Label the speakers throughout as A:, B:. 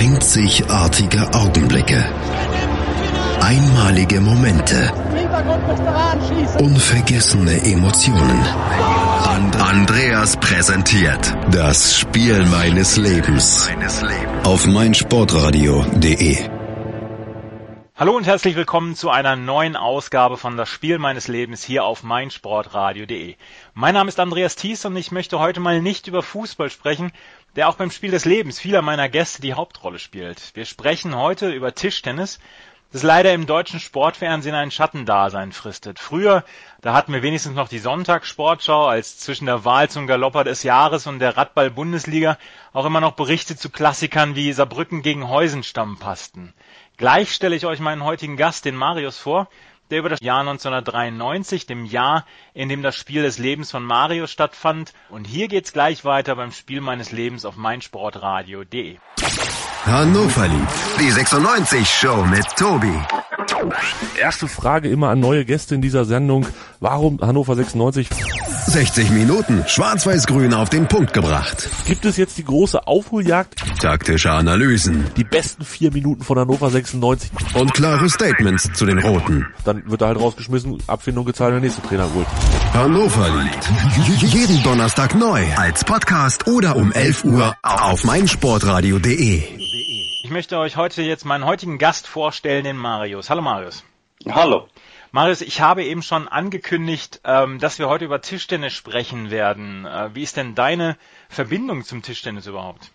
A: Einzigartige Augenblicke. Einmalige Momente. Unvergessene Emotionen. And Andreas präsentiert das Spiel meines Lebens auf meinsportradio.de.
B: Hallo und herzlich willkommen zu einer neuen Ausgabe von Das Spiel meines Lebens hier auf meinsportradio.de. Mein Name ist Andreas Thies und ich möchte heute mal nicht über Fußball sprechen, der auch beim Spiel des Lebens vieler meiner Gäste die Hauptrolle spielt. Wir sprechen heute über Tischtennis, das leider im deutschen Sportfernsehen ein Schattendasein fristet. Früher, da hatten wir wenigstens noch die Sonntagssportschau, als zwischen der Wahl zum Galopper des Jahres und der Radball-Bundesliga auch immer noch Berichte zu Klassikern wie Saarbrücken gegen Heusenstamm passten. Gleich stelle ich euch meinen heutigen Gast, den Marius, vor, der über das Jahr 1993, dem Jahr, in dem das Spiel des Lebens von Marius stattfand. Und hier geht's gleich weiter beim Spiel meines Lebens auf meinsportradio.de.
A: Hannover liebt die 96 Show mit Tobi.
C: Erste Frage immer an neue Gäste in dieser Sendung. Warum Hannover 96?
A: 60 Minuten schwarz-weiß-grün auf den Punkt gebracht.
C: Gibt es jetzt die große Aufholjagd?
A: Taktische Analysen
C: Die besten vier Minuten von Hannover 96.
A: und klare Statements zu den Roten.
C: Dann wird er halt rausgeschmissen, Abfindung gezahlt, der nächste Trainer holt.
A: Hannover liebt jeden Donnerstag neu als Podcast oder um 11 Uhr auf meinsportradio.de.
B: Ich möchte euch heute jetzt meinen heutigen Gast vorstellen, den Marius. Hallo Marius.
D: Hallo.
B: Marius, ich habe eben schon angekündigt, ähm, dass wir heute über Tischtennis sprechen werden. Äh, wie ist denn deine Verbindung zum Tischtennis überhaupt?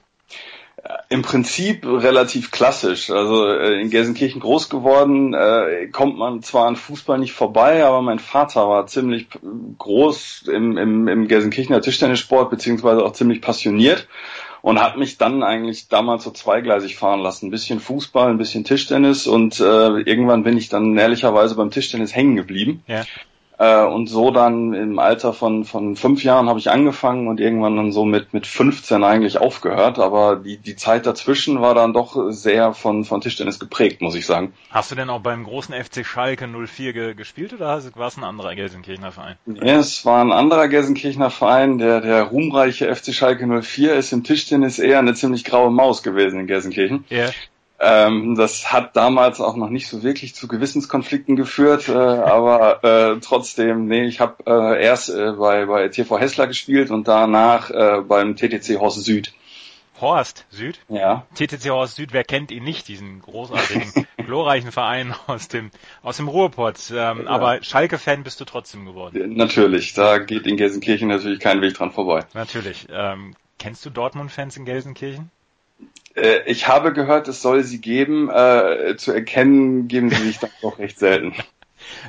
D: Im Prinzip relativ klassisch. Also äh, in Gelsenkirchen groß geworden, äh, kommt man zwar an Fußball nicht vorbei, aber mein Vater war ziemlich groß im, im, im Gelsenkirchener Tischtennissport, beziehungsweise auch ziemlich passioniert und hat mich dann eigentlich damals so zweigleisig fahren lassen. Ein bisschen Fußball, ein bisschen Tischtennis und äh, irgendwann bin ich dann ehrlicherweise beim Tischtennis hängen geblieben.
B: Ja.
D: Äh, und so dann im Alter von, von fünf Jahren habe ich angefangen und irgendwann dann so mit, mit 15 eigentlich aufgehört. Aber die, die Zeit dazwischen war dann doch sehr von, von Tischtennis geprägt, muss ich sagen.
B: Hast du denn auch beim großen FC Schalke 04 ge gespielt oder war es ein anderer Gelsenkirchener Verein?
D: Ja, es war ein anderer Gelsenkirchener Verein, der, der ruhmreiche FC Schalke 04 ist im Tischtennis eher eine ziemlich graue Maus gewesen in Gelsenkirchen.
B: Ja.
D: Ähm, das hat damals auch noch nicht so wirklich zu Gewissenskonflikten geführt, äh, aber äh, trotzdem, nee, ich habe äh, erst äh, bei, bei TV Hessler gespielt und danach äh, beim TTC Horst Süd.
B: Horst Süd?
D: Ja.
B: TTC Horst Süd, wer kennt ihn nicht, diesen großartigen, glorreichen Verein aus dem, aus dem Ruhrpott. Ähm,
D: Ja.
B: Aber Schalke-Fan bist du trotzdem geworden.
D: Natürlich, da geht in Gelsenkirchen natürlich kein Weg dran vorbei.
B: Natürlich. Ähm, kennst du Dortmund-Fans in Gelsenkirchen?
D: Äh, ich habe gehört, es soll sie geben. Äh, zu erkennen geben sie sich dann doch recht selten.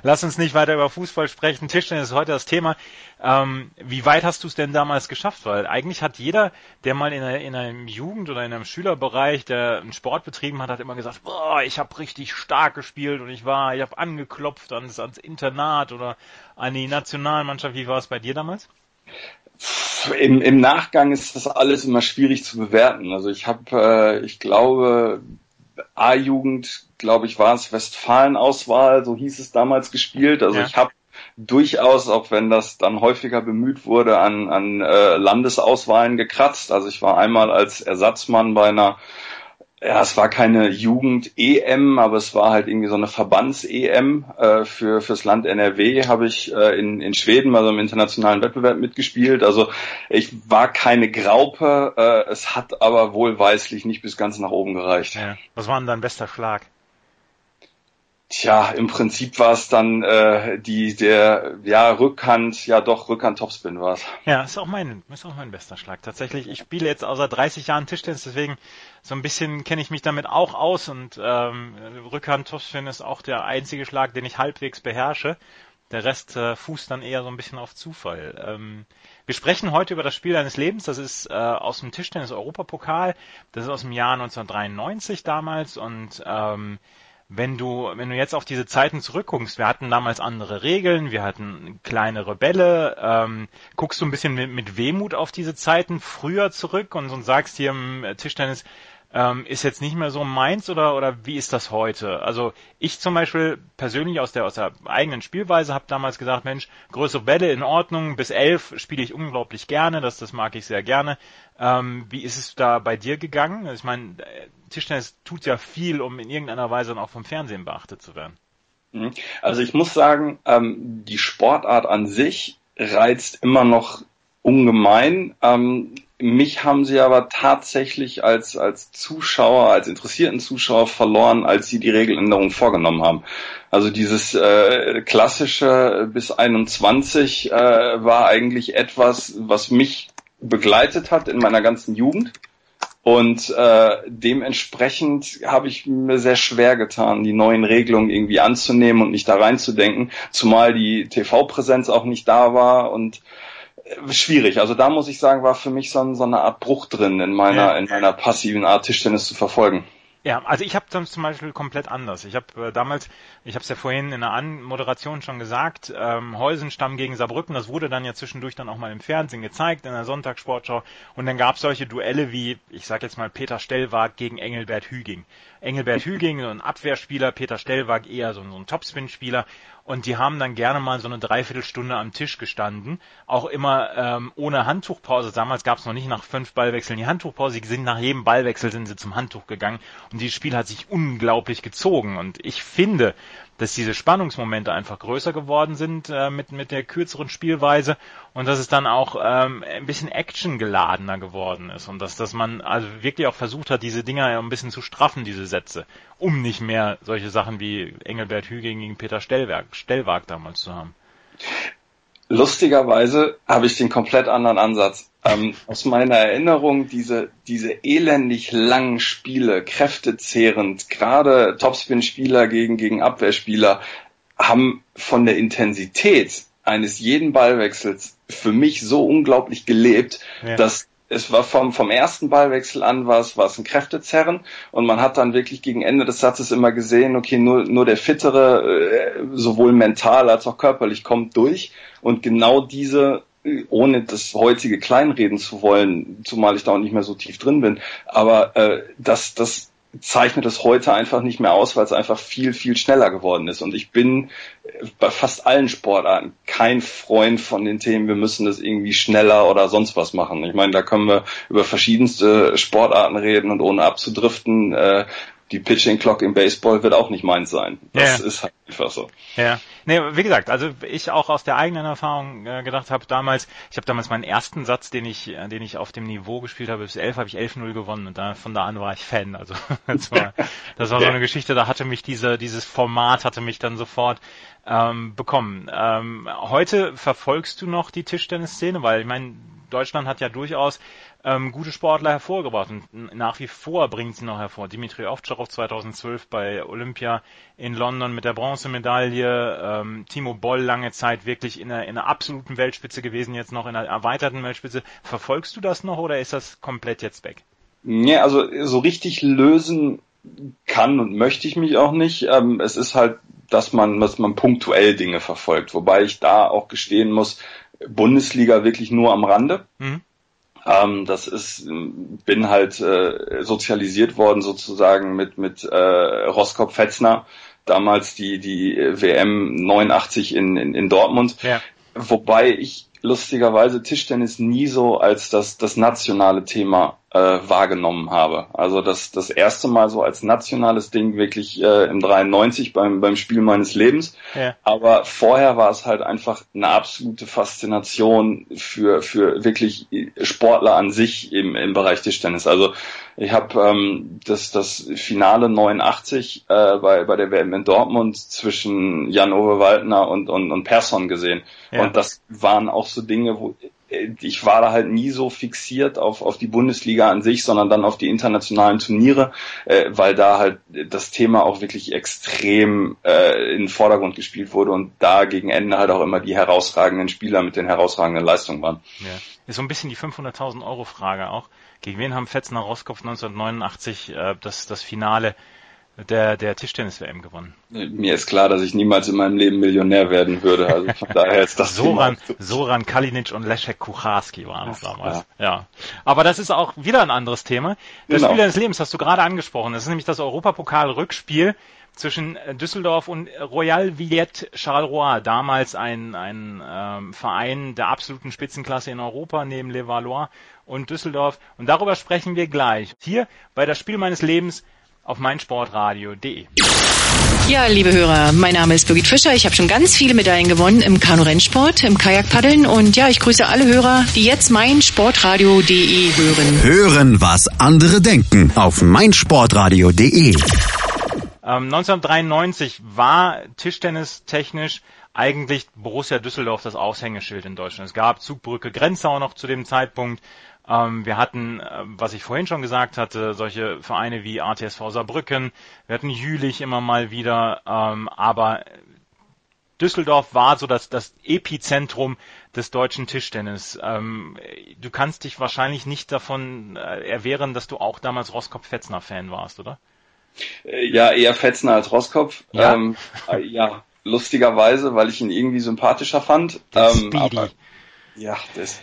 B: Lass uns nicht weiter über Fußball sprechen. Tischtennis ist heute das Thema. Ähm, wie weit hast du es denn damals geschafft? Weil eigentlich hat jeder, der mal in, einer, in einem Jugend- oder in einem Schülerbereich, der einen Sport betrieben hat, hat immer gesagt, boah, ich habe richtig stark gespielt und ich war, ich habe angeklopft ans, ans Internat oder an die Nationalmannschaft. Wie war es bei dir damals?
D: Im, Im Nachgang ist das alles immer schwierig zu bewerten. Also ich habe, äh, ich glaube, A-Jugend, glaube ich, war es Westfalen-Auswahl, so hieß es damals gespielt. Also
B: Ja.
D: ich habe durchaus, auch wenn das dann häufiger bemüht wurde, an, an äh, Landesauswahlen gekratzt. Also ich war einmal als Ersatzmann bei einer ja, es war keine Jugend-EM, aber es war halt irgendwie so eine Verbands-EM äh, für fürs Land NRW. Habe ich äh, in, in Schweden mal so im internationalen Wettbewerb mitgespielt. Also ich war keine Graupe, äh, es hat aber wohlweislich nicht bis ganz nach oben gereicht.
B: Ja. Was war denn dein bester Schlag?
D: Tja, im Prinzip war es dann äh, die der ja Rückhand, ja doch Rückhand Topspin war es.
B: Ja, ist auch mein, ist auch mein bester Schlag. Tatsächlich, ich spiele jetzt außer 30 Jahren Tischtennis, deswegen so ein bisschen kenne ich mich damit auch aus und ähm, Rückhand Topspin ist auch der einzige Schlag, den ich halbwegs beherrsche. Der Rest äh, fußt dann eher so ein bisschen auf Zufall. Ähm, wir sprechen heute über das Spiel deines Lebens. Das ist äh, aus dem Tischtennis Europapokal. Das ist aus dem Jahr 1993 damals und ähm, wenn du, wenn du jetzt auf diese Zeiten zurückguckst, wir hatten damals andere Regeln, wir hatten kleinere Bälle, ähm, guckst du ein bisschen mit, mit Wehmut auf diese Zeiten früher zurück und, und sagst hier im Tischtennis, ähm, ist jetzt nicht mehr so meins oder, oder wie ist das heute? Also ich zum Beispiel persönlich aus der, aus der eigenen Spielweise habe damals gesagt, Mensch, größere Bälle in Ordnung, bis elf spiele ich unglaublich gerne, das, das mag ich sehr gerne. Ähm, wie ist es da bei dir gegangen? Ich meine, Tischtennis tut ja viel, um in irgendeiner Weise dann auch vom Fernsehen beachtet zu werden.
D: Mhm. Also ich muss sagen, ähm, die Sportart an sich reizt immer noch ungemein. Ähm, mich haben sie aber tatsächlich als, als Zuschauer, als interessierten Zuschauer verloren, als sie die Regeländerung vorgenommen haben. Also dieses äh, klassische bis 21 äh, war eigentlich etwas, was mich begleitet hat in meiner ganzen Jugend. Und äh, dementsprechend habe ich mir sehr schwer getan, die neuen Regelungen irgendwie anzunehmen und nicht da reinzudenken, zumal die TV-Präsenz auch nicht da war und äh, schwierig. Also da muss ich sagen, war für mich so, so eine Art Bruch drin in meiner ja. in meiner passiven Art Tischtennis zu verfolgen.
B: Ja, also ich habe zum Beispiel komplett anders. Ich habe äh, damals, ich habe es ja vorhin in der Anmoderation schon gesagt, ähm, Heusenstamm gegen Saarbrücken, das wurde dann ja zwischendurch dann auch mal im Fernsehen gezeigt, in der Sonntagssportschau. Und dann gab es solche Duelle wie, ich sag jetzt mal, Peter Stellwag gegen Engelbert Hüging. Engelbert Hüging, so ein Abwehrspieler, Peter Stellwag eher so, so ein Topspin-Spieler. Und die haben dann gerne mal so eine Dreiviertelstunde am Tisch gestanden, auch immer ähm, ohne Handtuchpause. Damals gab es noch nicht nach fünf Ballwechseln die Handtuchpause. Sie sind nach jedem Ballwechsel sind sie zum Handtuch gegangen und dieses Spiel hat sich unglaublich gezogen. Und ich finde, dass diese Spannungsmomente einfach größer geworden sind äh, mit, mit der kürzeren Spielweise und dass es dann auch ähm, ein bisschen actiongeladener geworden ist und dass, dass man also wirklich auch versucht hat, diese Dinger ein bisschen zu straffen, diese Sätze, um nicht mehr solche Sachen wie Engelbert Hüging gegen Peter Stellwerk, Stellwag damals zu haben.
D: Lustigerweise habe ich den komplett anderen Ansatz. Ähm, aus meiner Erinnerung, diese, diese elendig langen Spiele, kräftezehrend, gerade Topspin-Spieler gegen, gegen Abwehrspieler, haben von der Intensität eines jeden Ballwechsels für mich so unglaublich gelebt, ja. dass es war vom, vom ersten Ballwechsel an war es, war es ein Kräftezerren. Und man hat dann wirklich gegen Ende des Satzes immer gesehen, okay, nur, nur der Fittere, äh, sowohl mental als auch körperlich kommt durch. Und genau diese ohne das heutige kleinreden zu wollen, zumal ich da auch nicht mehr so tief drin bin, aber äh, das, das zeichnet es heute einfach nicht mehr aus, weil es einfach viel, viel schneller geworden ist. Und ich bin bei fast allen Sportarten kein Freund von den Themen, wir müssen das irgendwie schneller oder sonst was machen. Ich meine, da können wir über verschiedenste Sportarten reden und ohne abzudriften, äh, die Pitching Clock im Baseball wird auch nicht meins sein. Das ja. ist halt einfach so.
B: Ja. Nee, wie gesagt, also ich auch aus der eigenen Erfahrung äh, gedacht habe damals, ich habe damals meinen ersten Satz, den ich, äh, den ich auf dem Niveau gespielt habe, bis 11 habe ich 11-0 gewonnen und da, von da an war ich Fan. Also das war, das war so eine Geschichte, da hatte mich diese, dieses Format hatte mich dann sofort ähm, bekommen. Ähm, heute verfolgst du noch die Tischtennisszene, weil ich meine, Deutschland hat ja durchaus ähm, gute Sportler hervorgebracht und nach wie vor bringt sie noch hervor. Dimitri Ovtcharov 2012 bei Olympia in London mit der Bronzemedaille, ähm, Timo Boll lange Zeit wirklich in einer, in einer absoluten Weltspitze gewesen, jetzt noch in einer erweiterten Weltspitze. Verfolgst du das noch oder ist das komplett jetzt weg?
D: Ja, also so richtig lösen kann und möchte ich mich auch nicht. Ähm, es ist halt, dass man, dass man punktuell Dinge verfolgt, wobei ich da auch gestehen muss, Bundesliga wirklich nur am Rande. Mhm. Ähm, das ist, bin halt äh, sozialisiert worden sozusagen mit mit äh, Roskop Fetzner, damals die die WM 89 in in, in Dortmund. Ja. Wobei ich lustigerweise Tischtennis nie so als das das nationale Thema äh, wahrgenommen habe. Also das, das erste Mal so als nationales Ding wirklich äh, im 93 beim, beim Spiel meines Lebens. Ja. Aber vorher war es halt einfach eine absolute Faszination für, für wirklich Sportler an sich im, im Bereich Tischtennis. Also ich habe ähm, das, das Finale 89 äh, bei, bei der WM in Dortmund zwischen Jan-Ove Waldner und, und, und Persson gesehen. Ja. Und das waren auch so Dinge, wo ich war da halt nie so fixiert auf, auf die Bundesliga an sich, sondern dann auf die internationalen Turniere, äh, weil da halt das Thema auch wirklich extrem äh, in den Vordergrund gespielt wurde und da gegen Ende halt auch immer die herausragenden Spieler mit den herausragenden Leistungen waren.
B: Ja. Ist so ein bisschen die 500.000 Euro Frage auch. Gegen wen haben Fetzner Roskopf 1989 äh, das, das Finale der, der Tischtennis-WM gewonnen.
D: Mir ist klar, dass ich niemals in meinem Leben Millionär werden würde. Also von daher ist das
B: Soran, Soran Kalinic und Leszek Kucharski waren es damals. Ja. ja. Aber das ist auch wieder ein anderes Thema. Das genau. Spiel deines Lebens hast du gerade angesprochen. Das ist nämlich das Europapokal-Rückspiel zwischen Düsseldorf und Royal Villette Charleroi, damals ein, ein ähm, Verein der absoluten Spitzenklasse in Europa neben Le Valois und Düsseldorf. Und darüber sprechen wir gleich. Hier bei das Spiel meines Lebens auf meinsportradio.de.
E: Ja, liebe Hörer, mein Name ist Birgit Fischer. Ich habe schon ganz viele Medaillen gewonnen im Kanu-Rennsport, im Kajakpaddeln und ja, ich grüße alle Hörer, die jetzt meinsportradio.de hören.
A: Hören, was andere denken auf meinsportradio.de.
B: Ähm, 1993 war Tischtennis technisch eigentlich Borussia Düsseldorf das Aushängeschild in Deutschland. Es gab Zugbrücke Grenzau noch zu dem Zeitpunkt. Ähm, wir hatten, äh, was ich vorhin schon gesagt hatte, solche Vereine wie ATSV Saarbrücken. Wir hatten Jülich immer mal wieder. Ähm, aber Düsseldorf war so das, das Epizentrum des deutschen Tischtennis. Ähm, du kannst dich wahrscheinlich nicht davon äh, erwehren, dass du auch damals Roskopf-Fetzner-Fan warst, oder?
D: Äh, ja, eher Fetzner als Roskopf.
B: Ja. Ähm,
D: äh, ja, lustigerweise, weil ich ihn irgendwie sympathischer fand.
B: Ähm, aber,
D: ja, das,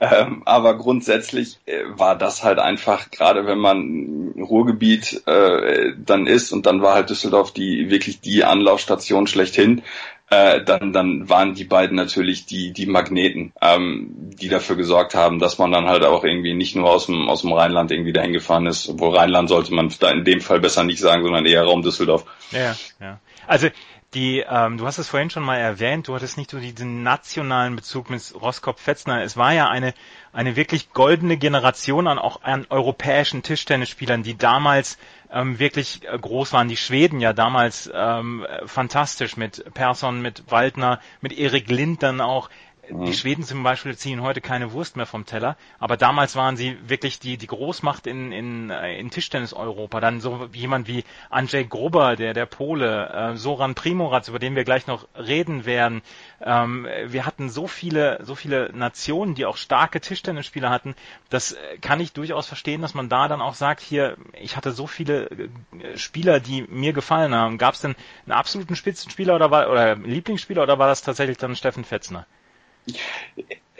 D: ähm, aber grundsätzlich äh, war das halt einfach, gerade wenn man Ruhrgebiet äh, dann ist und dann war halt Düsseldorf die wirklich die Anlaufstation schlechthin, äh, dann, dann waren die beiden natürlich die, die Magneten, ähm, die dafür gesorgt haben, dass man dann halt auch irgendwie nicht nur aus dem, aus dem Rheinland irgendwie dahin gefahren ist. Obwohl Rheinland sollte man da in dem Fall besser nicht sagen, sondern eher Raum Düsseldorf.
B: Ja, ja. Also die, ähm, du hast es vorhin schon mal erwähnt, du hattest nicht so diesen nationalen Bezug mit Roskopf-Fetzner. Es war ja eine, eine wirklich goldene Generation an auch an europäischen Tischtennisspielern, die damals ähm, wirklich äh, groß waren. Die Schweden ja damals ähm, fantastisch mit Persson, mit Waldner, mit Erik Lind dann auch. Die Schweden zum Beispiel ziehen heute keine Wurst mehr vom Teller, aber damals waren sie wirklich die, die Großmacht in, in, äh, in Tischtennis-Europa. Dann so jemand wie Andrzej Gruber, der, der Pole, äh, Soran Primorac, über den wir gleich noch reden werden. Ähm, wir hatten so viele, so viele Nationen, die auch starke Tischtennisspieler hatten. Das äh, kann ich durchaus verstehen, dass man da dann auch sagt, hier, ich hatte so viele äh, Spieler, die mir gefallen haben. Gab es denn einen absoluten Spitzenspieler oder war, oder Lieblingsspieler oder war das tatsächlich dann Steffen Fetzner?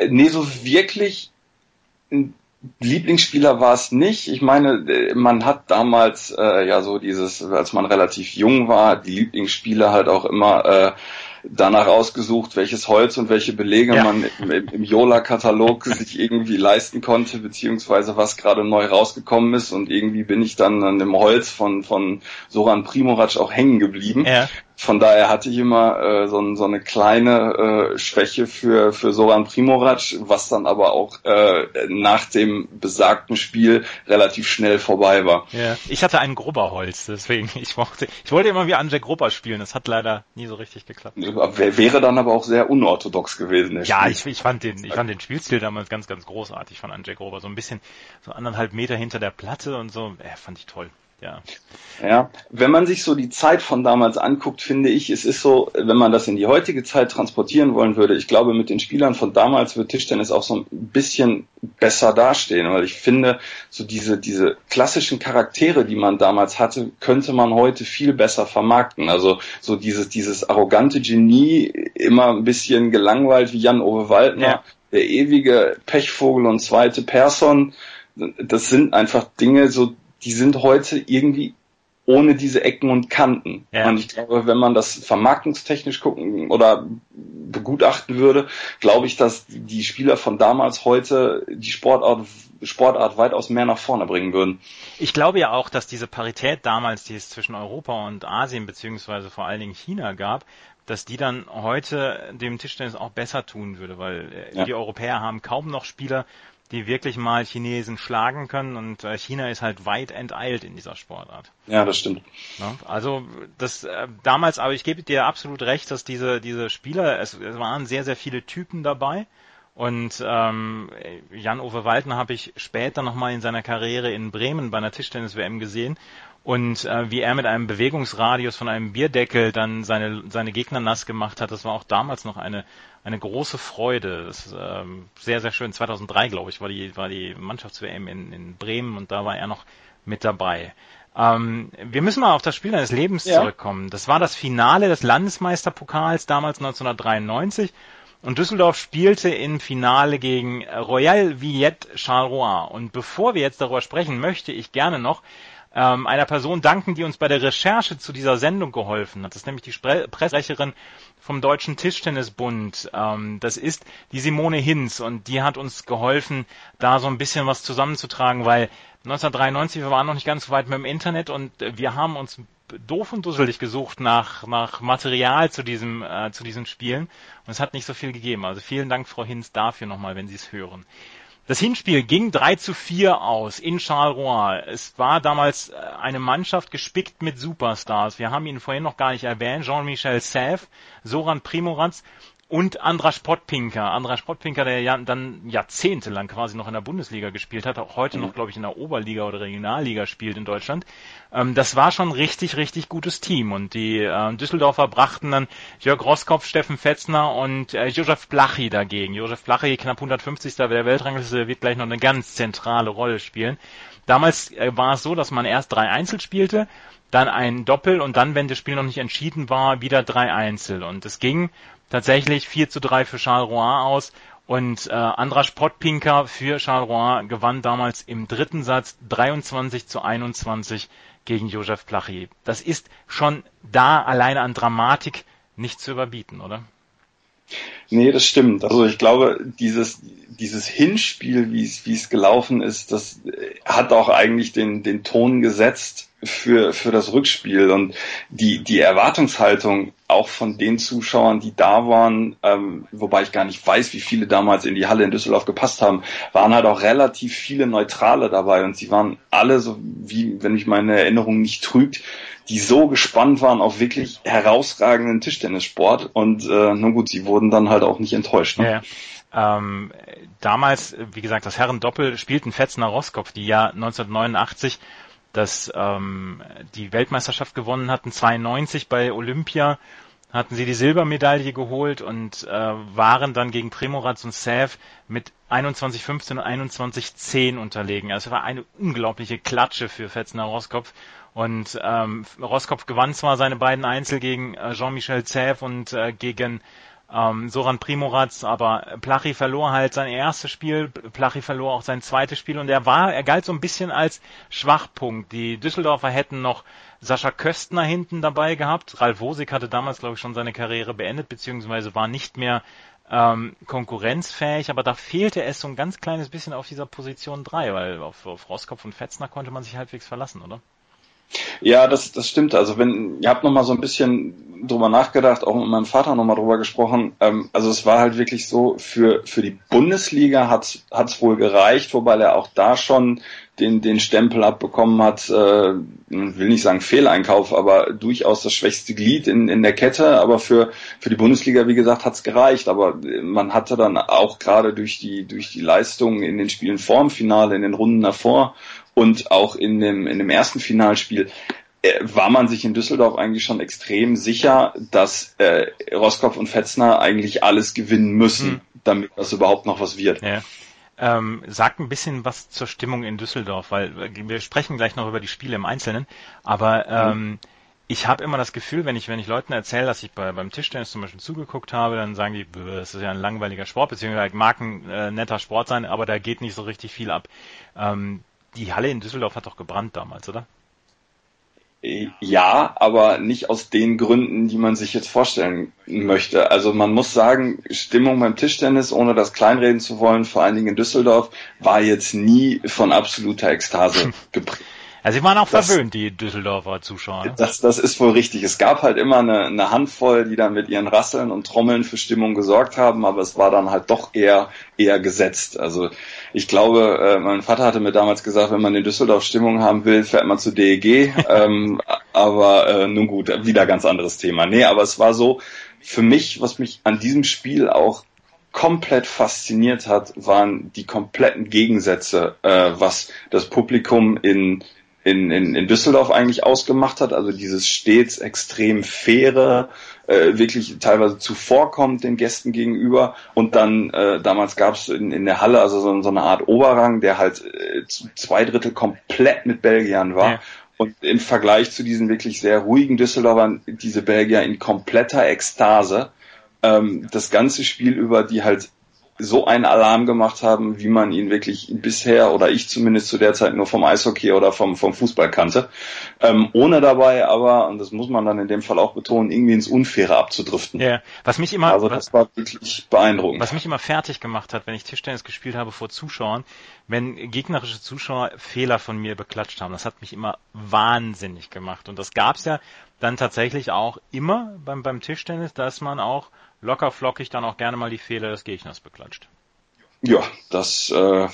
D: Nee, so wirklich ein Lieblingsspieler war es nicht. Ich meine, man hat damals äh, ja so dieses, als man relativ jung war, die Lieblingsspieler halt auch immer äh, danach ausgesucht, welches Holz und welche Belege ja. man im, im Yola-Katalog sich irgendwie leisten konnte, beziehungsweise was gerade neu rausgekommen ist. Und irgendwie bin ich dann an dem Holz von, von Soran Primorac auch hängen geblieben. Ja von daher hatte ich immer äh, so, so eine kleine äh, Schwäche für, für Soran Primorac, was dann aber auch äh, nach dem besagten Spiel relativ schnell vorbei war.
B: Ja. Ich hatte ein Grubberholz, deswegen ich mochte, ich wollte immer wie Andrzej Grubber spielen, das hat leider nie so richtig geklappt.
D: Wäre dann aber auch sehr unorthodox gewesen.
B: ja, ich, ich fand den, ich fand den Spielstil damals ganz, ganz großartig von Andrzej Grubber, so ein bisschen so anderthalb Meter hinter der Platte und so, äh, fand ich toll ja.
D: Ja, wenn man sich so die Zeit von damals anguckt, finde ich, es ist so, wenn man das in die heutige Zeit transportieren wollen würde, ich glaube, mit den Spielern von damals wird Tischtennis auch so ein bisschen besser dastehen, weil ich finde, so diese, diese klassischen Charaktere, die man damals hatte, könnte man heute viel besser vermarkten. Also so dieses, dieses arrogante Genie, immer ein bisschen gelangweilt wie Jan-Ove Waldner, ja. der ewige Pechvogel und zweite Person, das sind einfach Dinge, so die sind heute irgendwie ohne diese Ecken und Kanten. Ja. Und ich glaube, wenn man das vermarktungstechnisch gucken oder begutachten würde, glaube ich, dass die Spieler von damals heute die Sportart, Sportart weitaus mehr nach vorne bringen würden.
B: Ich glaube ja auch, dass diese Parität damals, die es zwischen Europa und Asien beziehungsweise vor allen Dingen China gab, dass die dann heute dem Tischtennis auch besser tun würde, weil äh, ja. die Europäer haben kaum noch Spieler, die wirklich mal Chinesen schlagen können und äh, China ist halt weit enteilt in dieser Sportart.
D: Ja, das stimmt.
B: Ja, also das äh, damals, aber ich gebe dir absolut recht, dass diese diese Spieler, es, es waren sehr sehr viele Typen dabei und ähm, Jan-Ove Waldner habe ich später nochmal in seiner Karriere in Bremen bei einer Tischtennis-WM gesehen und äh, wie er mit einem Bewegungsradius von einem Bierdeckel dann seine seine Gegner nass gemacht hat, das war auch damals noch eine eine große Freude. Das ist ähm, sehr, sehr schön. 2003, glaube ich, war die, war die Mannschafts-WM in, in Bremen und da war er noch mit dabei. Ähm, wir müssen mal auf das Spiel deines Lebens ja. zurückkommen. Das war das Finale des Landesmeisterpokals damals 1993 und Düsseldorf spielte im Finale gegen Royal Villette Charleroi. Und bevor wir jetzt darüber sprechen, möchte ich gerne noch ähm, einer Person danken, die uns bei der Recherche zu dieser Sendung geholfen hat. Das ist nämlich die Spre Pressesprecherin vom Deutschen Tischtennisbund. Ähm, das ist die Simone Hinz und die hat uns geholfen, da so ein bisschen was zusammenzutragen, weil 1993, wir waren noch nicht ganz so weit mit dem Internet und wir haben uns doof und dusselig gesucht nach, nach Material zu diesem, äh, zu diesen Spielen und es hat nicht so viel gegeben. Also vielen Dank, Frau Hinz, dafür nochmal, wenn Sie es hören. Das Hinspiel ging 3 zu 4 aus in Charleroi. Es war damals äh, eine Mannschaft gespickt mit Superstars. Wir haben ihn vorhin noch gar nicht erwähnt. Jean-Michel Sèvres, Soran Primoratz und Andras Potpinka. Andras Potpinka, der ja dann jahrzehntelang quasi noch in der Bundesliga gespielt hat, auch heute noch, glaube ich, in der Oberliga oder Regionalliga spielt in Deutschland. Ähm, das war schon richtig, richtig gutes Team. Und die äh, Düsseldorfer brachten dann Jörg Roskopf, Steffen Fetzner und äh, Josef Plachi dagegen. Josef Plachi, knapp 150. der Weltrangliste, wird gleich noch eine ganz zentrale Rolle spielen. Damals äh, war es so, dass man erst drei Einzel spielte, dann ein Doppel und dann, wenn das Spiel noch nicht entschieden war, wieder drei Einzel. Und es ging tatsächlich 4 zu 3 für Charleroi aus und äh, Andras Potpinka für Charleroi gewann damals im dritten Satz 23 zu 21 gegen Josef Plachi. Das ist schon da alleine an Dramatik nicht zu überbieten, oder?
D: Nee, das stimmt. Also ich glaube, dieses, dieses Hinspiel, wie es, wie es gelaufen ist, das hat auch eigentlich den, den Ton gesetzt für, für das Rückspiel und die, die Erwartungshaltung auch von den Zuschauern, die da waren, ähm, wobei ich gar nicht weiß, wie viele damals in die Halle in Düsseldorf gepasst haben, waren halt auch relativ viele Neutrale dabei und sie waren alle so, wie, wenn mich meine Erinnerung nicht trügt, die so gespannt waren auf wirklich herausragenden Tischtennissport und äh, nun gut, sie wurden dann halt auch nicht enttäuscht.
B: Ne? Ja. Ähm, damals, wie gesagt, das Herren-Doppel spielten Fetzner Roskopf, die ja 1989 das, ähm, die Weltmeisterschaft gewonnen hatten, 92 bei Olympia hatten sie die Silbermedaille geholt und äh, waren dann gegen Primoraz und Sev mit 21-15 und 21-10 unterlegen. Also es war eine unglaubliche Klatsche für Fetzner Roskopf. Und ähm, Roskopf gewann zwar seine beiden Einzel gegen äh, Jean-Michel Zev und äh, gegen ähm, Soran Primoraz, aber Plachi verlor halt sein erstes Spiel, Plachi verlor auch sein zweites Spiel und er war, er galt so ein bisschen als Schwachpunkt. Die Düsseldorfer hätten noch Sascha Köstner hinten dabei gehabt. Ralf Wosig hatte damals, glaube ich, schon seine Karriere beendet, beziehungsweise war nicht mehr ähm, konkurrenzfähig, aber da fehlte es so ein ganz kleines bisschen auf dieser Position 3, weil auf, auf Roskopf und Fetzner konnte man sich halbwegs verlassen, oder?
D: Ja, das, das stimmt. Also wenn, ihr habt noch mal so ein bisschen drüber nachgedacht, auch mit meinem Vater noch mal drüber gesprochen. Ähm, also es war halt wirklich so, für, für die Bundesliga hat es wohl gereicht, wobei er auch da schon den, den Stempel abbekommen hat, äh, will nicht sagen Fehleinkauf, aber durchaus das schwächste Glied in, in der Kette. Aber für, für die Bundesliga, wie gesagt, hat's gereicht. Aber man hatte dann auch gerade durch die, durch die Leistung in den Spielen vorm Finale, in den Runden davor und auch in dem, in dem ersten Finalspiel äh, war man sich in Düsseldorf eigentlich schon extrem sicher, dass äh, Roskopf und Fetzner eigentlich alles gewinnen müssen, hm. damit das überhaupt noch was wird.
B: Ja. Ähm, sag ein bisschen was zur Stimmung in Düsseldorf, weil wir sprechen gleich noch über die Spiele im Einzelnen, aber ähm, mhm. ich habe immer das Gefühl, wenn ich, wenn ich Leuten erzähle, dass ich bei, beim Tischtennis zum Beispiel zugeguckt habe, dann sagen die, das ist ja ein langweiliger Sport, beziehungsweise mag ein äh, netter Sport sein, aber da geht nicht so richtig viel ab. Ähm, die Halle in Düsseldorf hat doch gebrannt damals, oder?
D: Ja, aber nicht aus den Gründen, die man sich jetzt vorstellen möchte. Also man muss sagen, Stimmung beim Tischtennis, ohne das kleinreden zu wollen, vor allen Dingen in Düsseldorf, war jetzt nie von absoluter Ekstase geprägt.
B: Also sie waren auch das, verwöhnt, die Düsseldorfer Zuschauer.
D: Ne? Das, das ist wohl richtig. Es gab halt immer eine, eine Handvoll, die dann mit ihren Rasseln und Trommeln für Stimmung gesorgt haben, aber es war dann halt doch eher eher gesetzt. Also ich glaube, äh, mein Vater hatte mir damals gesagt, wenn man in Düsseldorf Stimmung haben will, fährt man zu DEG. ähm, aber äh, nun gut, wieder ganz anderes Thema. Nee, aber es war so, für mich, was mich an diesem Spiel auch komplett fasziniert hat, waren die kompletten Gegensätze, äh, was das Publikum in in, in, in Düsseldorf eigentlich ausgemacht hat. Also dieses stets extrem faire, äh, wirklich teilweise zuvorkommt den Gästen gegenüber. Und dann äh, damals gab es in, in der Halle also so, so eine Art Oberrang, der halt äh, zwei Drittel komplett mit Belgiern war. Ja. Und im Vergleich zu diesen wirklich sehr ruhigen Düsseldorfern, diese Belgier in kompletter Ekstase, ähm, das ganze Spiel über, die halt so einen Alarm gemacht haben, wie man ihn wirklich bisher oder ich zumindest zu der Zeit nur vom Eishockey oder vom, vom Fußball kannte. Ähm, ohne dabei aber, und das muss man dann in dem Fall auch betonen, irgendwie ins Unfaire abzudriften.
B: Ja, was mich immer,
D: also das war wirklich beeindruckend.
B: Was mich immer fertig gemacht hat, wenn ich Tischtennis gespielt habe vor Zuschauern, wenn gegnerische Zuschauer Fehler von mir beklatscht haben. Das hat mich immer wahnsinnig gemacht. Und das gab's ja dann tatsächlich auch immer beim, beim Tischtennis, dass man auch locker flockig dann auch gerne mal die Fehler des Gegners beklatscht.
D: Ja, das äh,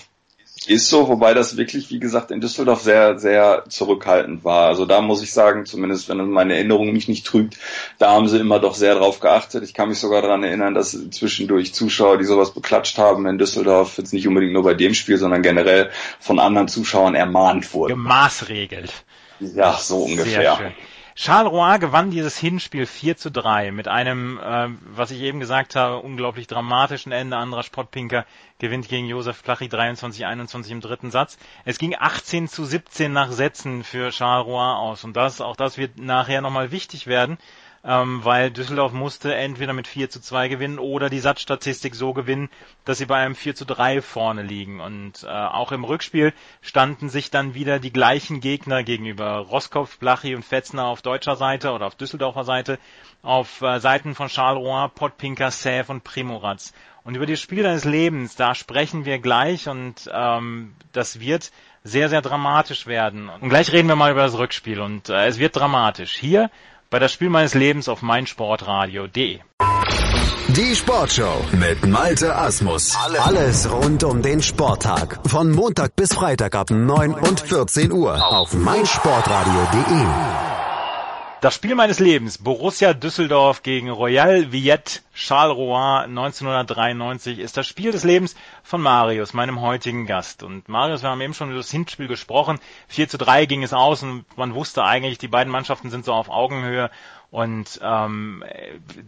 D: ist so, wobei das wirklich, wie gesagt, in Düsseldorf sehr, sehr zurückhaltend war. Also da muss ich sagen, zumindest wenn meine Erinnerung mich nicht trügt, da haben sie immer doch sehr drauf geachtet. Ich kann mich sogar daran erinnern, dass zwischendurch Zuschauer, die sowas beklatscht haben in Düsseldorf, jetzt nicht unbedingt nur bei dem Spiel, sondern generell von anderen Zuschauern ermahnt wurden.
B: Gemaßregelt.
D: Ja, so ungefähr. Schön.
B: Charleroi gewann dieses Hinspiel 4 zu 3 mit einem, äh, was ich eben gesagt habe, unglaublich dramatischen Ende. Anderer Sportpinker gewinnt gegen Josef Plachi 23-21 im dritten Satz. Es ging 18 zu 17 nach Sätzen für Charleroi aus und das, auch das wird nachher nochmal wichtig werden, ähm, weil Düsseldorf musste entweder mit 4 zu 2 gewinnen oder die Satzstatistik so gewinnen, dass sie bei einem 4 zu 3 vorne liegen. Und äh, auch im Rückspiel standen sich dann wieder die gleichen Gegner gegenüber. Roskopf, Blachi und Fetzner auf deutscher Seite oder auf Düsseldorfer Seite, auf äh, Seiten von Charleroi, Pottpinker, Säf und Primoratz. Und über das Spiel deines Lebens, da sprechen wir gleich und ähm, das wird sehr, sehr dramatisch werden. Und gleich reden wir mal über das Rückspiel und äh, es wird dramatisch. Hier bei das Spiel meines Lebens auf meinsportradio.de.
A: Die Sportshow mit Malte Asmus. Alles rund um den Sporttag. Von Montag bis Freitag ab 9 und 14 Uhr auf meinsportradio.de.
B: Das Spiel meines Lebens, Borussia Düsseldorf gegen Royal Villette Charleroi 1993, ist das Spiel des Lebens von Marius, meinem heutigen Gast. Und Marius, wir haben eben schon über das Hinspiel gesprochen. 4 zu 3 ging es aus und man wusste eigentlich, die beiden Mannschaften sind so auf Augenhöhe und ähm,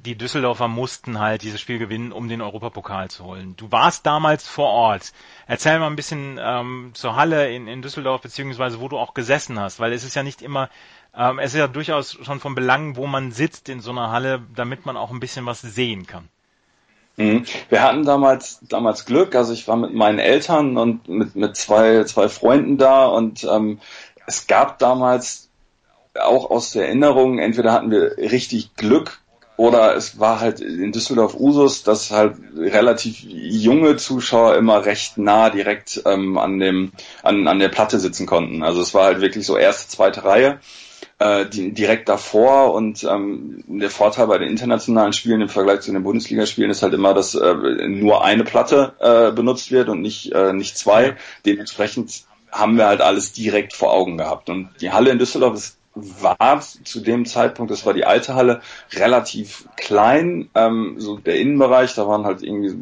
B: die Düsseldorfer mussten halt dieses Spiel gewinnen, um den Europapokal zu holen. Du warst damals vor Ort. Erzähl mal ein bisschen ähm, zur Halle in, in Düsseldorf, beziehungsweise wo du auch gesessen hast, weil es ist ja nicht immer ähm, es ist ja durchaus schon von Belang, wo man sitzt in so einer Halle, damit man auch ein bisschen was sehen kann.
D: Mhm. Wir hatten damals damals Glück, also ich war mit meinen Eltern und mit mit zwei zwei Freunden da und ähm, es gab damals auch aus der Erinnerung, entweder hatten wir richtig Glück oder es war halt in Düsseldorf Usus, dass halt relativ junge Zuschauer immer recht nah direkt ähm, an dem an, an der Platte sitzen konnten. Also es war halt wirklich so erste, zweite Reihe äh, die, direkt davor und ähm, der Vorteil bei den internationalen Spielen im Vergleich zu den Bundesligaspielen ist halt immer, dass äh, nur eine Platte äh, benutzt wird und nicht, äh, nicht zwei. Dementsprechend haben wir halt alles direkt vor Augen gehabt. Und die Halle in Düsseldorf ist war zu dem Zeitpunkt, das war die alte Halle, relativ klein. Ähm, so der Innenbereich, da waren halt irgendwie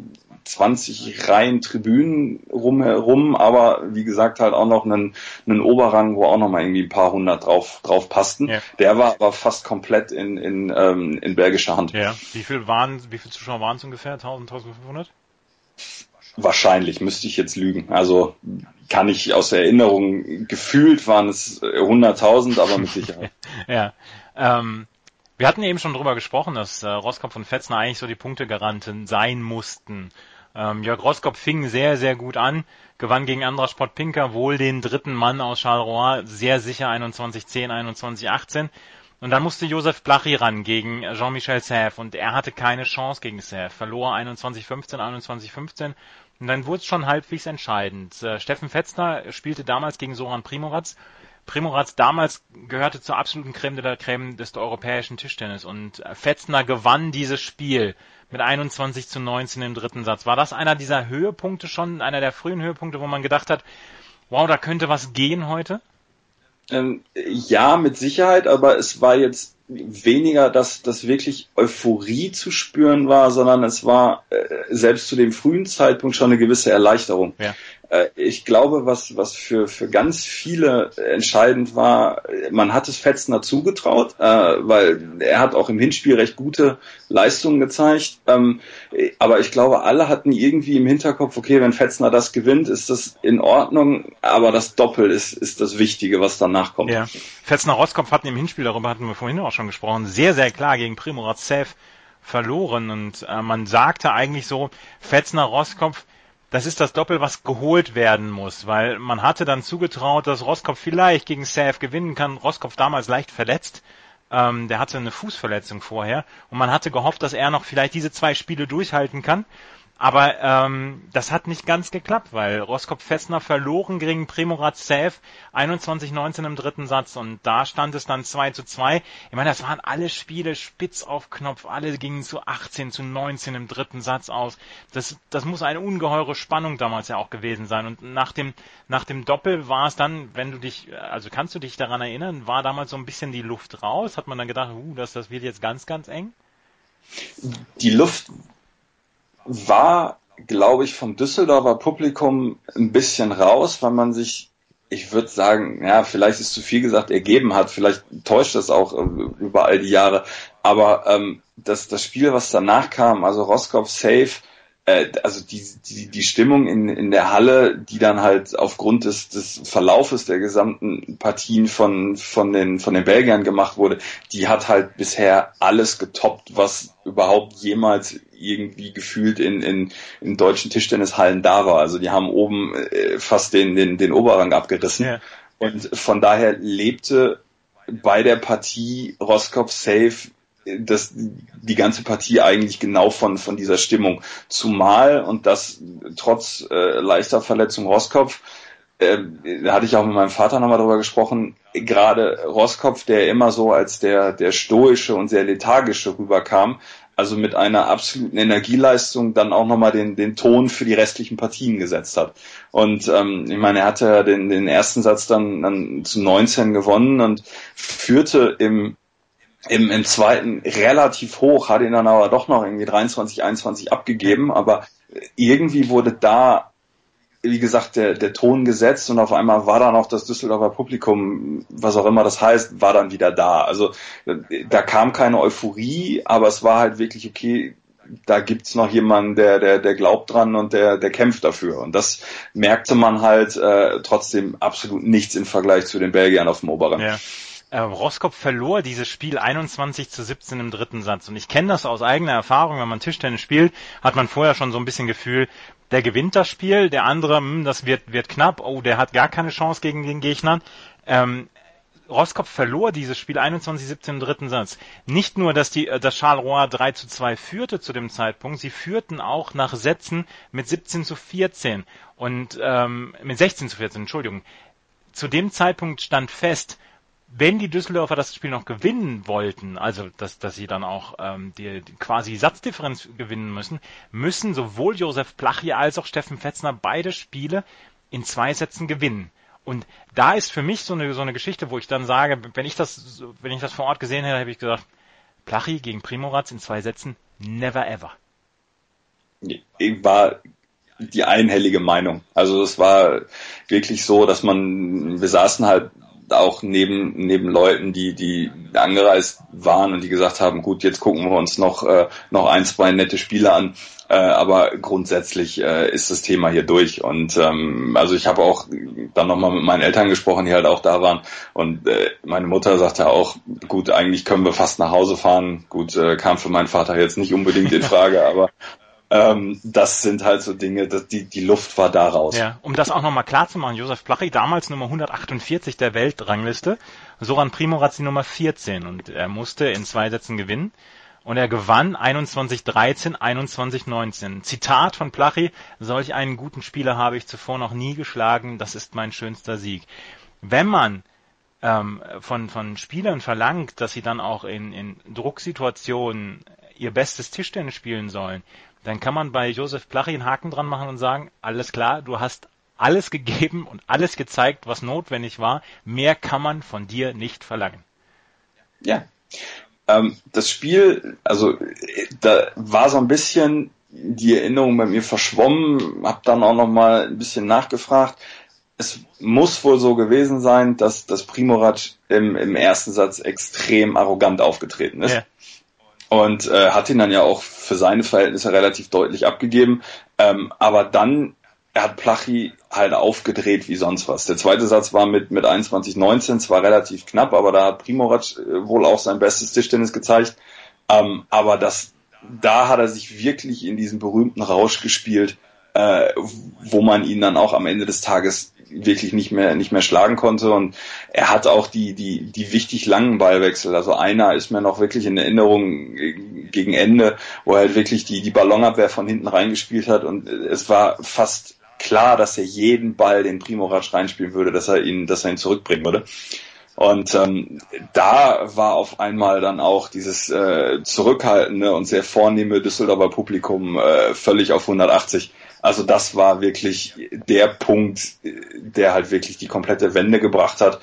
D: 20 Reihen Tribünen rumherum, aber wie gesagt halt auch noch einen, einen Oberrang, wo auch noch mal irgendwie ein paar hundert drauf, drauf passten. Ja. Der war aber fast komplett in, in, ähm, in belgischer Hand.
B: Ja. Wie viel waren, wie viele Zuschauer waren es ungefähr? 1000, 1500?
D: Wahrscheinlich, müsste ich jetzt lügen. Also kann ich aus Erinnerung, gefühlt waren es 100.000, aber mit Sicherheit.
B: ja. Ähm, wir hatten eben schon drüber gesprochen, dass äh, Roskopf und Fetzner eigentlich so die Punktegaranten sein mussten. Ähm, Jörg Roskopf fing sehr, sehr gut an, gewann gegen Andras Pinker wohl den dritten Mann aus Charleroi, sehr sicher 21-10, 21-18. Und dann musste Josef Blachi ran gegen Jean-Michel Sèvres und er hatte keine Chance gegen Sèvres, verlor 21-15, 21-15 und dann wurde es schon halbwegs entscheidend. Äh, Steffen Fetzner spielte damals gegen Soran Primoratz. Primoratz damals gehörte zur absoluten Creme de la Creme des europäischen Tischtennis und Fetzner gewann dieses Spiel mit 21 zu 19 im dritten Satz. War das einer dieser Höhepunkte schon, einer der frühen Höhepunkte, wo man gedacht hat, wow, da könnte was gehen heute?
D: Ähm, ja, mit Sicherheit, aber es war jetzt weniger, dass das wirklich Euphorie zu spüren war, sondern es war äh, selbst zu dem frühen Zeitpunkt schon eine gewisse Erleichterung. Ja. Äh, ich glaube, was, was für, für ganz viele entscheidend war, man hat es Fetzner zugetraut, äh, weil er hat auch im Hinspiel recht gute Leistungen gezeigt. Ähm, aber ich glaube, alle hatten irgendwie im Hinterkopf, okay, wenn Fetzner das gewinnt, ist das in Ordnung, aber das Doppel ist, ist das Wichtige, was danach kommt.
B: Ja. Fetzner Roskopf hatten im Hinspiel, darüber hatten wir vorhin auch schon gesprochen, sehr, sehr klar gegen Primorat Sev verloren und äh, man sagte eigentlich so, Fetzner Roskopf das ist das Doppel, was geholt werden muss, weil man hatte dann zugetraut, dass Roskopf vielleicht gegen Sav gewinnen kann. Roskopf damals leicht verletzt. Ähm, der hatte eine Fußverletzung vorher und man hatte gehofft, dass er noch vielleicht diese zwei Spiele durchhalten kann. Aber ähm, das hat nicht ganz geklappt, weil Roskopf-Festner verloren gegen Primorat Sev 21-19 im dritten Satz und da stand es dann 2 zu 2. Ich meine, das waren alle Spiele spitz auf Knopf, alle gingen zu 18 zu 19 im dritten Satz aus. Das, das muss eine ungeheure Spannung damals ja auch gewesen sein. Und nach dem, nach dem Doppel war es dann, wenn du dich, also kannst du dich daran erinnern, war damals so ein bisschen die Luft raus? Hat man dann gedacht, uh, das, das wird jetzt ganz, ganz eng?
D: Die Luft war, glaube ich, vom Düsseldorfer Publikum ein bisschen raus, weil man sich, ich würde sagen, ja, vielleicht ist zu viel gesagt, ergeben hat. Vielleicht täuscht das auch äh, über all die Jahre. Aber ähm, das, das Spiel, was danach kam, also Roskopf Safe, äh, also die, die, die Stimmung in, in der Halle, die dann halt aufgrund des, des Verlaufes der gesamten Partien von, von, den, von den Belgiern gemacht wurde, die hat halt bisher alles getoppt, was überhaupt jemals irgendwie gefühlt in, in, in deutschen Tischtennishallen da war. Also die haben oben äh, fast den, den, den Oberrang abgerissen. Ja. Und von daher lebte bei der Partie Roskopf Safe das, die ganze Partie eigentlich genau von, von dieser Stimmung. Zumal, und das trotz äh, leichter Verletzung Roskopf, äh, da hatte ich auch mit meinem Vater nochmal drüber gesprochen, gerade Roskopf, der immer so als der, der stoische und sehr lethargische rüberkam, also mit einer absoluten Energieleistung dann auch nochmal den, den Ton für die restlichen Partien gesetzt hat. Und ähm, ich meine, er hatte den, den ersten Satz dann, dann zu 19 gewonnen und führte im im, im zweiten relativ hoch, hat ihn dann aber doch noch irgendwie 23, 21 abgegeben, aber irgendwie wurde da, wie gesagt, der, der Ton gesetzt und auf einmal war dann auch das Düsseldorfer Publikum, was auch immer das heißt, war dann wieder da. Also da kam keine Euphorie, aber es war halt wirklich okay, da gibt's noch jemanden, der, der, der glaubt dran und der, der kämpft dafür. Und das merkte man halt äh, trotzdem absolut nichts im Vergleich zu den Belgiern auf dem Oberen. Ja
B: Roskopf verlor dieses Spiel 21 zu 17 im dritten Satz. Und ich kenne das aus eigener Erfahrung, wenn man Tischtennis spielt, hat man vorher schon so ein bisschen Gefühl, der gewinnt das Spiel, der andere, hm, das wird, wird knapp, oh, der hat gar keine Chance gegen den Gegnern. Ähm, Roskopf verlor dieses Spiel 21-17 im dritten Satz. Nicht nur, dass die, dass Charleroi 3 zu 2 führte zu dem Zeitpunkt, sie führten auch nach Sätzen mit 17 zu 14 und ähm, mit 16 zu 14, Entschuldigung. Zu dem Zeitpunkt stand fest, wenn die Düsseldorfer das Spiel noch gewinnen wollten, also dass, dass sie dann auch ähm, die, die quasi Satzdifferenz gewinnen müssen, müssen sowohl Josef Plachie als auch Steffen Fetzner beide Spiele in zwei Sätzen gewinnen. Und da ist für mich so eine, so eine Geschichte, wo ich dann sage, wenn ich das, wenn ich das vor Ort gesehen hätte, habe ich gesagt, Plachie gegen Primoraz in zwei Sätzen, never ever.
D: War die einhellige Meinung. Also es war wirklich so, dass man, wir saßen halt auch neben, neben Leuten, die, die angereist waren und die gesagt haben, gut, jetzt gucken wir uns noch, äh, noch ein, zwei nette Spiele an. Äh, aber grundsätzlich äh, ist das Thema hier durch. Und ähm, also ich habe auch dann nochmal mit meinen Eltern gesprochen, die halt auch da waren. Und äh, meine Mutter sagte auch, gut, eigentlich können wir fast nach Hause fahren. Gut, äh, kam für meinen Vater jetzt nicht unbedingt in Frage, aber ähm, das sind halt so Dinge, dass die, die Luft war da raus.
B: Ja, um das auch nochmal klar zu machen, Josef Plachig, damals Nummer 148 der Weltrangliste, Soran Primoraz die Nummer 14 und er musste in zwei Sätzen gewinnen und er gewann 21-13, 21-19. Zitat von Plachi, solch einen guten Spieler habe ich zuvor noch nie geschlagen, das ist mein schönster Sieg. Wenn man ähm, von, von Spielern verlangt, dass sie dann auch in, in Drucksituationen ihr bestes Tischtennis spielen sollen, dann kann man bei Josef Plachi einen Haken dran machen und sagen, alles klar, du hast alles gegeben und alles gezeigt, was notwendig war. Mehr kann man von dir nicht verlangen.
D: Ja, Ähm, das Spiel, also da war so ein bisschen die Erinnerung bei mir verschwommen, habe dann auch noch mal ein bisschen nachgefragt. Es muss wohl so gewesen sein, dass das Primorac im, im ersten Satz extrem arrogant aufgetreten ist. Ja. Und äh, hat ihn dann ja auch für seine Verhältnisse relativ deutlich abgegeben. Ähm, aber dann er hat Plachi halt aufgedreht wie sonst was. Der zweite Satz war mit, mit 21-19, zwar relativ knapp, aber da hat Primorac äh, wohl auch sein bestes Tischtennis gezeigt. Ähm, aber das, da hat er sich wirklich in diesen berühmten Rausch gespielt, äh, wo man ihn dann auch am Ende des Tages wirklich nicht mehr nicht mehr schlagen konnte und er hat auch die die die wichtig langen Ballwechsel also einer ist mir noch wirklich in Erinnerung gegen Ende wo er halt wirklich die die Ballonabwehr von hinten reingespielt hat und es war fast klar, dass er jeden Ball den Primorac reinspielen würde, dass er ihn, dass er ihn zurückbringen würde. Und ähm, da war auf einmal dann auch dieses äh, zurückhaltende und sehr vornehme Düsseldorfer Publikum äh, völlig auf 180. Also das war wirklich der Punkt, der halt wirklich die komplette Wende gebracht hat,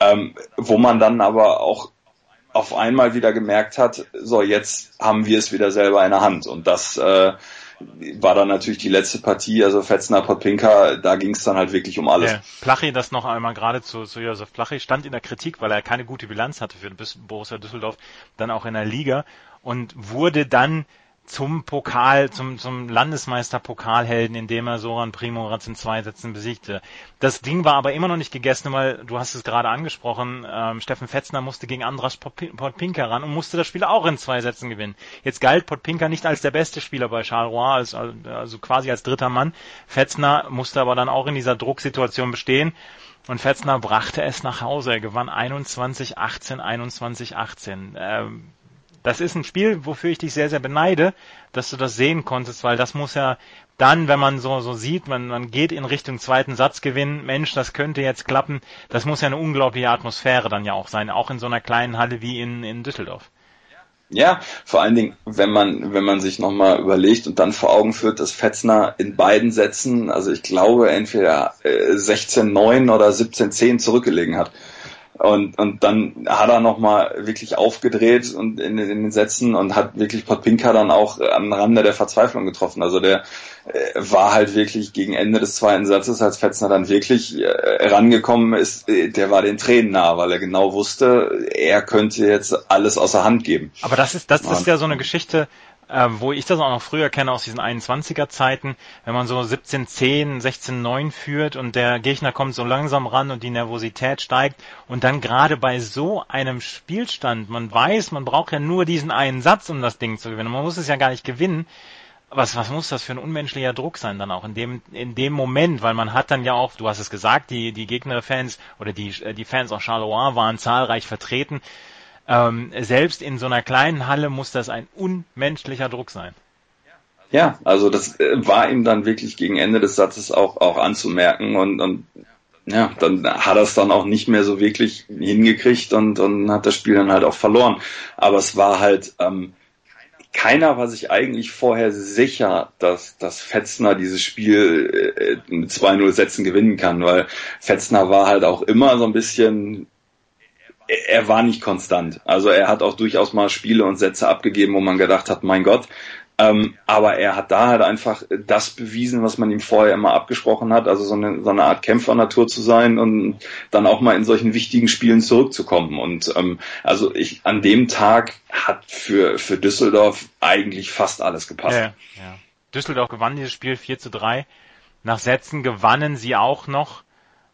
D: ähm, wo man dann aber auch auf einmal wieder gemerkt hat, so jetzt haben wir es wieder selber in der Hand. Und das äh, war dann natürlich die letzte Partie, also Fetzner, Podpinka, da ging es dann halt wirklich um alles. Ja,
B: Plachi, das noch einmal gerade zu, zu Josef Plachi, stand in der Kritik, weil er keine gute Bilanz hatte für Borussia Düsseldorf, dann auch in der Liga und wurde dann zum Pokal, zum, zum Landesmeister-Pokalhelden, indem er Soran Primorac in zwei Sätzen besiegte. Das Ding war aber immer noch nicht gegessen, weil du hast es gerade angesprochen, ähm, Steffen Fetzner musste gegen Andras Podpinka ran und musste das Spiel auch in zwei Sätzen gewinnen. Jetzt galt Podpinka nicht als der beste Spieler bei Charleroi, als, also quasi als dritter Mann. Fetzner musste aber dann auch in dieser Drucksituation bestehen. Und Fetzner brachte es nach Hause. Er gewann 21-18, 21-18. Ähm, das ist ein Spiel, wofür ich dich sehr, sehr beneide, dass du das sehen konntest, weil das muss ja dann, wenn man so, so sieht, man, man geht in Richtung zweiten Satzgewinn, Mensch, das könnte jetzt klappen, das muss ja eine unglaubliche Atmosphäre dann ja auch sein, auch in so einer kleinen Halle wie in, in Düsseldorf.
D: Ja, vor allen Dingen, wenn man, wenn man sich nochmal überlegt und dann vor Augen führt, dass Fetzner in beiden Sätzen, also ich glaube, entweder äh, 16-9 oder 17-10 zurückgelegen hat. Und, und dann hat er nochmal wirklich aufgedreht und in, in, den Sätzen und hat wirklich Podpinka dann auch am Rande der Verzweiflung getroffen. Also der äh, war halt wirklich gegen Ende des zweiten Satzes, als Fetzner dann wirklich äh, rangekommen ist, äh, der war den Tränen nah, weil er genau wusste, er könnte jetzt alles außer Hand geben.
B: Aber das ist, das ist ja so eine Geschichte, äh, wo ich das auch noch früher kenne aus diesen 21er Zeiten, wenn man so 17-10, 16-9 führt und der Gegner kommt so langsam ran und die Nervosität steigt und dann gerade bei so einem Spielstand, man weiß, man braucht ja nur diesen einen Satz, um das Ding zu gewinnen. Man muss es ja gar nicht gewinnen. Was, was muss das für ein unmenschlicher Druck sein dann auch in dem, in dem Moment, weil man hat dann ja auch, du hast es gesagt, die, die Gegnerfans oder die, die Fans aus Charleroi waren zahlreich vertreten. Ähm, selbst in so einer kleinen Halle muss das ein unmenschlicher Druck sein.
D: Ja, also das äh, war ihm dann wirklich gegen Ende des Satzes auch, auch anzumerken und, und ja, dann hat er es dann auch nicht mehr so wirklich hingekriegt und, und hat das Spiel dann halt auch verloren. Aber es war halt, ähm, keiner war sich eigentlich vorher sicher, dass, dass Fetzner dieses Spiel äh, mit 2-0 Sätzen gewinnen kann, weil Fetzner war halt auch immer so ein bisschen er war nicht konstant. Also er hat auch durchaus mal Spiele und Sätze abgegeben, wo man gedacht hat, mein Gott. Ähm, aber er hat da halt einfach das bewiesen, was man ihm vorher immer abgesprochen hat, also so eine, so eine Art Kämpfernatur zu sein und dann auch mal in solchen wichtigen Spielen zurückzukommen. Und ähm, also ich an dem Tag hat für, für Düsseldorf eigentlich fast alles gepasst. Ja,
B: ja. Düsseldorf gewann dieses Spiel 4 zu 3. Nach Sätzen gewannen sie auch noch.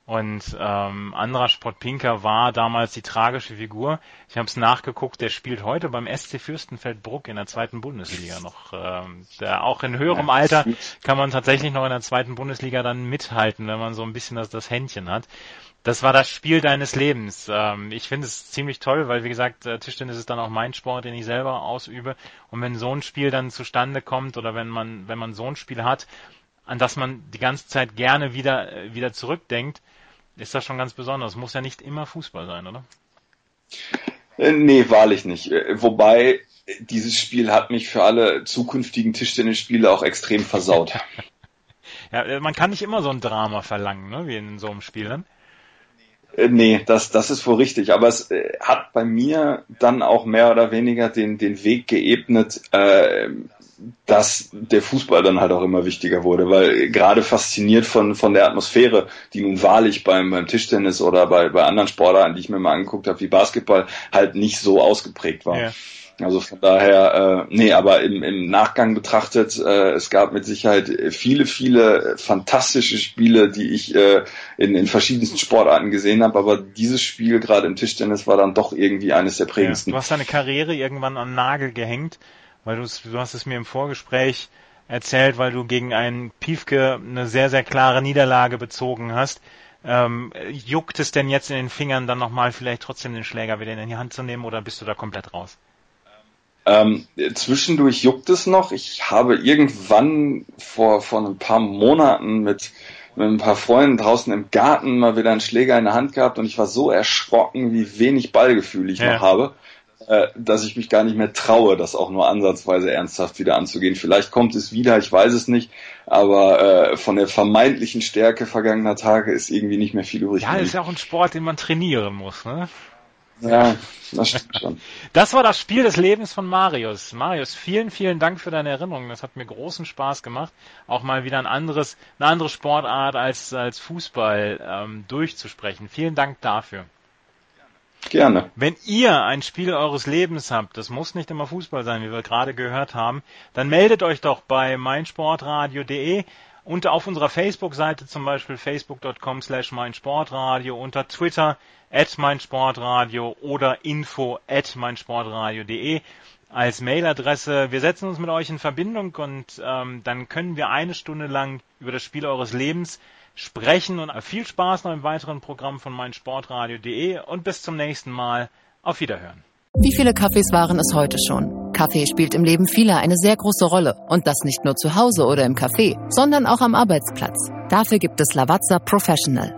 B: Und ähm, Andras Podpinka war damals die tragische Figur. Ich habe es nachgeguckt, der spielt heute beim SC Fürstenfeldbruck in der zweiten Bundesliga noch. Ähm, der, auch in höherem Alter kann man tatsächlich noch in der zweiten Bundesliga dann mithalten, wenn man so ein bisschen das, das Händchen hat. Das war das Spiel deines Lebens. Ähm, ich finde es ziemlich toll, weil wie gesagt, äh, Tischtennis ist dann auch mein Sport, den ich selber ausübe. Und wenn so ein Spiel dann zustande kommt oder wenn man, wenn man so ein Spiel hat, an das man die ganze Zeit gerne wieder, äh, wieder zurückdenkt, ist das schon ganz besonders. Muss ja nicht immer Fußball sein, oder?
D: Äh, nee, wahrlich nicht. Äh, wobei, dieses Spiel hat mich für alle zukünftigen Tischtennisspiele auch extrem versaut.
B: ja, äh, man kann nicht immer so ein Drama verlangen, ne, wie in so einem Spiel. Ne?
D: Äh, nee, das, das ist wohl richtig. Aber es äh, hat bei mir dann auch mehr oder weniger den, den Weg geebnet, äh, dass der Fußball dann halt auch immer wichtiger wurde, weil gerade fasziniert von, von der Atmosphäre, die nun wahrlich beim, beim Tischtennis oder bei, bei anderen Sportarten, die ich mir mal angeguckt habe, wie Basketball, halt nicht so ausgeprägt war. Ja. Also von daher, äh, nee, aber im, im Nachgang betrachtet, äh, es gab mit Sicherheit viele, viele fantastische Spiele, die ich äh, in, in verschiedensten Sportarten gesehen habe, aber dieses Spiel gerade im Tischtennis war dann doch irgendwie eines der prägendsten.
B: Ja, du hast deine Karriere irgendwann an Nagel gehängt, weil du, du hast es mir im Vorgespräch erzählt, weil du gegen einen Piefke eine sehr, sehr klare Niederlage bezogen hast. Ähm, juckt es denn jetzt in den Fingern dann nochmal vielleicht trotzdem den Schläger wieder in die Hand zu nehmen oder bist du da komplett raus?
D: Ähm, zwischendurch juckt es noch. Ich habe irgendwann vor, vor ein paar Monaten mit, mit ein paar Freunden draußen im Garten mal wieder einen Schläger in der Hand gehabt und ich war so erschrocken, wie wenig Ballgefühl ich ja. noch habe, äh, dass ich mich gar nicht mehr traue, das auch nur ansatzweise ernsthaft wieder anzugehen. Vielleicht kommt es wieder, ich weiß es nicht, aber äh, von der vermeintlichen Stärke vergangener Tage ist irgendwie nicht mehr viel übrig.
B: Ja, ist ja auch ein Sport, den man trainieren muss, ne?
D: Ja, das stimmt schon.
B: Das war das Spiel des Lebens von Marius. Marius, vielen, vielen Dank für deine Erinnerungen. Das hat mir großen Spaß gemacht, auch mal wieder ein anderes, eine andere Sportart als, als Fußball ähm, durchzusprechen. Vielen Dank dafür.
D: Gerne.
B: Wenn ihr ein Spiel eures Lebens habt, das muss nicht immer Fußball sein, wie wir gerade gehört haben, dann meldet euch doch bei meinsportradio.de und auf unserer Facebook-Seite zum Beispiel facebook.com slash meinsportradio, unter Twitter at meinsportradio oder info at meinsportradio.de als Mailadresse. Wir setzen uns mit euch in Verbindung und ähm, dann können wir eine Stunde lang über das Spiel eures Lebens sprechen und viel Spaß noch im weiteren Programm von meinsportradio.de und bis zum nächsten Mal. Auf Wiederhören.
E: Wie viele Kaffees waren es heute schon? Kaffee spielt im Leben vieler eine sehr große Rolle. Und das nicht nur zu Hause oder im Café, sondern auch am Arbeitsplatz. Dafür gibt es Lavazza Professional.